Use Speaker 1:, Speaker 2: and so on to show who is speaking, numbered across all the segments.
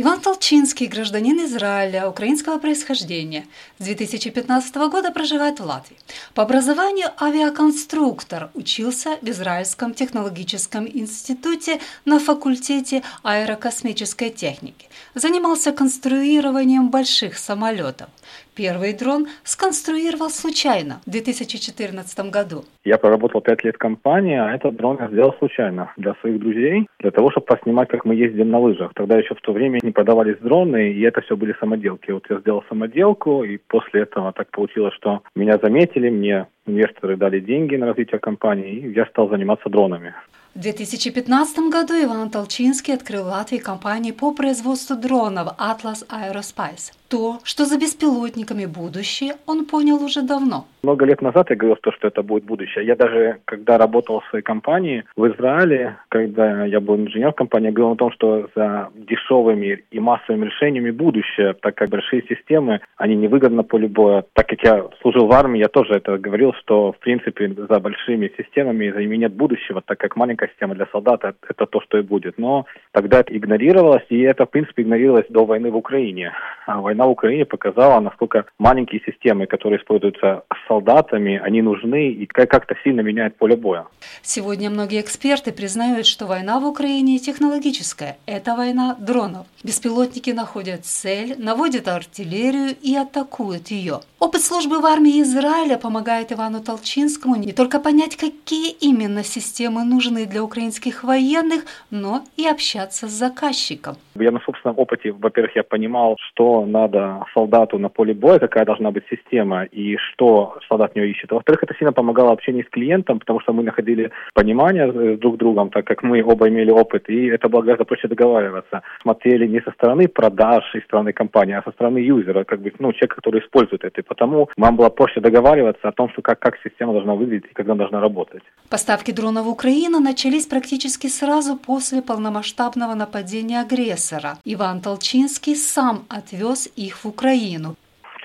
Speaker 1: Иван Толчинский, гражданин Израиля, украинского происхождения. С 2015 года проживает в Латвии. По образованию авиаконструктор, учился в Израильском технологическом институте на факультете аэрокосмической техники. Занимался конструированием больших самолетов. Первый дрон сконструировал случайно в 2014 году.
Speaker 2: Я проработал пять лет в компании, а этот дрон я сделал случайно для своих друзей, для того, чтобы поснимать, как мы ездим на лыжах. Тогда еще в то время не продавались дроны, и это все были самоделки. Вот я сделал самоделку, и после этого так получилось, что меня заметили, мне инвесторы дали деньги на развитие компании, и я стал заниматься дронами.
Speaker 1: В 2015 году Иван Толчинский открыл в Латвии компанию по производству дронов Atlas Aerospace. То, что за беспилотниками будущее, он понял уже давно.
Speaker 2: Много лет назад я говорил, что это будет будущее. Я даже, когда работал в своей компании в Израиле, когда я был инженер компании, говорил о том, что за дешевыми и массовыми решениями будущее, так как большие системы, они невыгодны на поле боя. Так как я служил в армии, я тоже это говорил, что, в принципе, за большими системами за ними нет будущего, так как маленькая система для солдата – это то, что и будет. Но тогда это игнорировалось, и это, в принципе, игнорировалось до войны в Украине. А война в Украине показала, насколько маленькие системы, которые используются солдатами, они нужны и как-то сильно меняют поле боя.
Speaker 1: Сегодня многие эксперты признают, что война в Украине технологическая. Это война дронов. Беспилотники находят цель, наводят артиллерию и атакуют ее. Опыт службы в армии Израиля помогает Ивану Толчинскому не только понять, какие именно системы нужны для украинских военных, но и общаться с заказчиком.
Speaker 2: Я на собственном опыте, во-первых, я понимал, что надо солдату на поле боя, какая должна быть система и что солдат в нее ищет. Во-вторых, это сильно помогало общению с клиентом, потому что мы находили понимание друг с другом, так как мы оба имели опыт, и это было гораздо проще договариваться. Смотрели не со стороны продаж и стороны компании, а со стороны юзера, как бы, ну, человек, который использует это. И потому нам было проще договариваться о том, что как, как система должна выглядеть и когда она должна работать.
Speaker 1: Поставки дронов в Украину начались практически сразу после полномасштабного нападения агрессора. Иван Толчинский сам отвез их в Украину.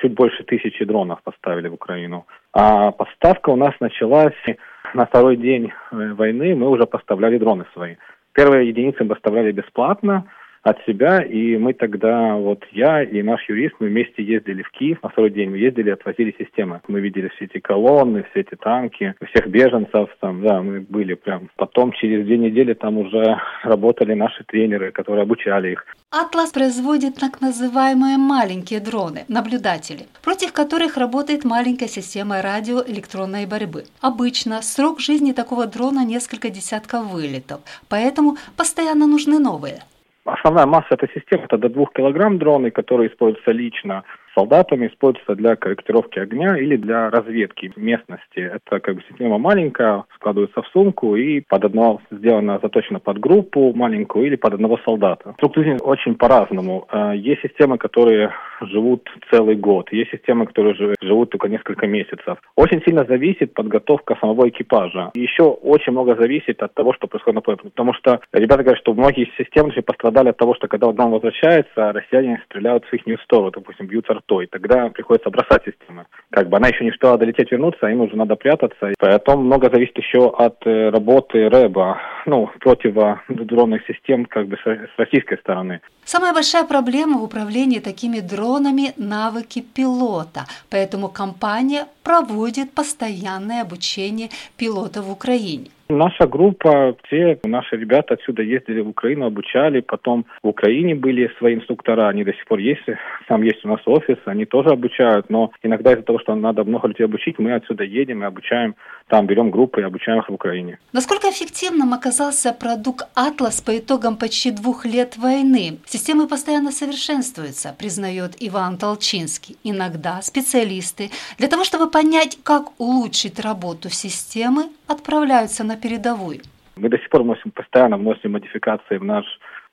Speaker 2: Чуть больше тысячи дронов поставили в Украину. А поставка у нас началась на второй день э, войны, мы уже поставляли дроны свои. Первые единицы мы поставляли бесплатно, от себя, и мы тогда, вот я и наш юрист, мы вместе ездили в Киев на второй день, мы ездили, отвозили системы. Мы видели все эти колонны, все эти танки, всех беженцев там, да, мы были прям. Потом через две недели там уже работали наши тренеры, которые обучали их.
Speaker 1: Атлас производит так называемые маленькие дроны, наблюдатели, против которых работает маленькая система радиоэлектронной борьбы. Обычно срок жизни такого дрона несколько десятков вылетов, поэтому постоянно нужны новые.
Speaker 2: Основная масса этой системы – это до двух килограмм дроны, которые используются лично солдатами используется для корректировки огня или для разведки местности. Это как бы система маленькая, складывается в сумку и под одно сделано, заточено под группу маленькую или под одного солдата. Структура очень по-разному. Э, есть системы, которые живут целый год, есть системы, которые живут только несколько месяцев. Очень сильно зависит подготовка самого экипажа. Еще очень много зависит от того, что происходит на поле. Потому что ребята говорят, что многие системы пострадали от того, что когда он возвращается, россияне стреляют в их сторону, допустим, бьются и тогда приходится бросать систему. Как бы она еще не успела долететь, вернуться, а им уже надо прятаться. И поэтому много зависит еще от э, работы РЭБа, ну, противодронных систем как бы с российской стороны.
Speaker 1: Самая большая проблема в управлении такими дронами – навыки пилота. Поэтому компания проводит постоянное обучение пилота в Украине.
Speaker 2: Наша группа, все наши ребята отсюда ездили в Украину, обучали, потом в Украине были свои инструктора, они до сих пор есть, там есть у нас офис, они тоже обучают, но иногда из-за того, что надо много людей обучить, мы отсюда едем и обучаем, там берем группы и обучаем их в Украине.
Speaker 1: Насколько эффективным оказался продукт «Атлас» по итогам почти двух лет войны? Системы постоянно совершенствуются, признает Иван Толчинский. Иногда специалисты для того, чтобы понять, как улучшить работу системы, отправляются на передовую.
Speaker 2: Мы до сих пор вносим, постоянно вносим модификации в наш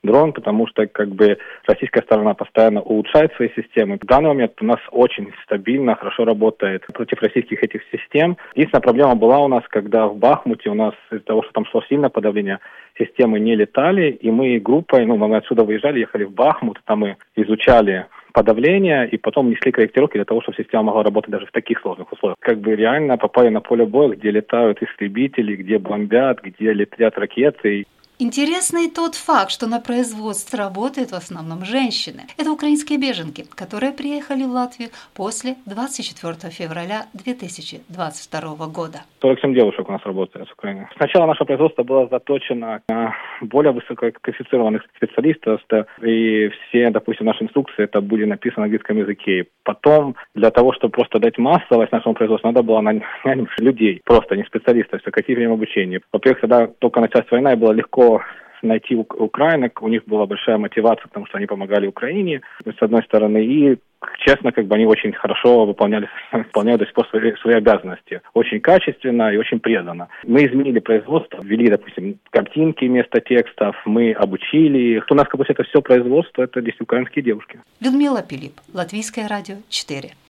Speaker 2: дрон, потому что как бы российская сторона постоянно улучшает свои системы. В данный момент у нас очень стабильно, хорошо работает против российских этих систем. Единственная проблема была у нас, когда в Бахмуте у нас из-за того, что там шло сильное подавление, системы не летали, и мы группой, ну, мы отсюда выезжали, ехали в Бахмут, там мы изучали подавления и потом несли корректировки для того, чтобы система могла работать даже в таких сложных условиях. Как бы реально попали на поле боя, где летают истребители, где бомбят, где летят ракеты.
Speaker 1: Интересный тот факт, что на производстве работают в основном женщины. Это украинские беженки, которые приехали в Латвию после 24 февраля 2022 года.
Speaker 2: 47 девушек у нас работает с Украины. Сначала наше производство было заточено на более высококвалифицированных специалистов, и все, допустим, наши инструкции, это были написаны на английском языке. Потом, для того, чтобы просто дать массовость нашему производству, надо было нанять людей, просто не специалистов, с каким обучением. Во-первых, тогда только началась война, и было найти украинок, у них была большая мотивация, потому что они помогали Украине, с одной стороны, и честно, как бы они очень хорошо выполняли, выполняют до сих пор свои, свои обязанности. Очень качественно и очень преданно. Мы изменили производство, ввели, допустим, картинки вместо текстов, мы обучили их. У нас, как бы, это все производство, это здесь украинские девушки.
Speaker 1: Людмила Пилип, Латвийское радио 4.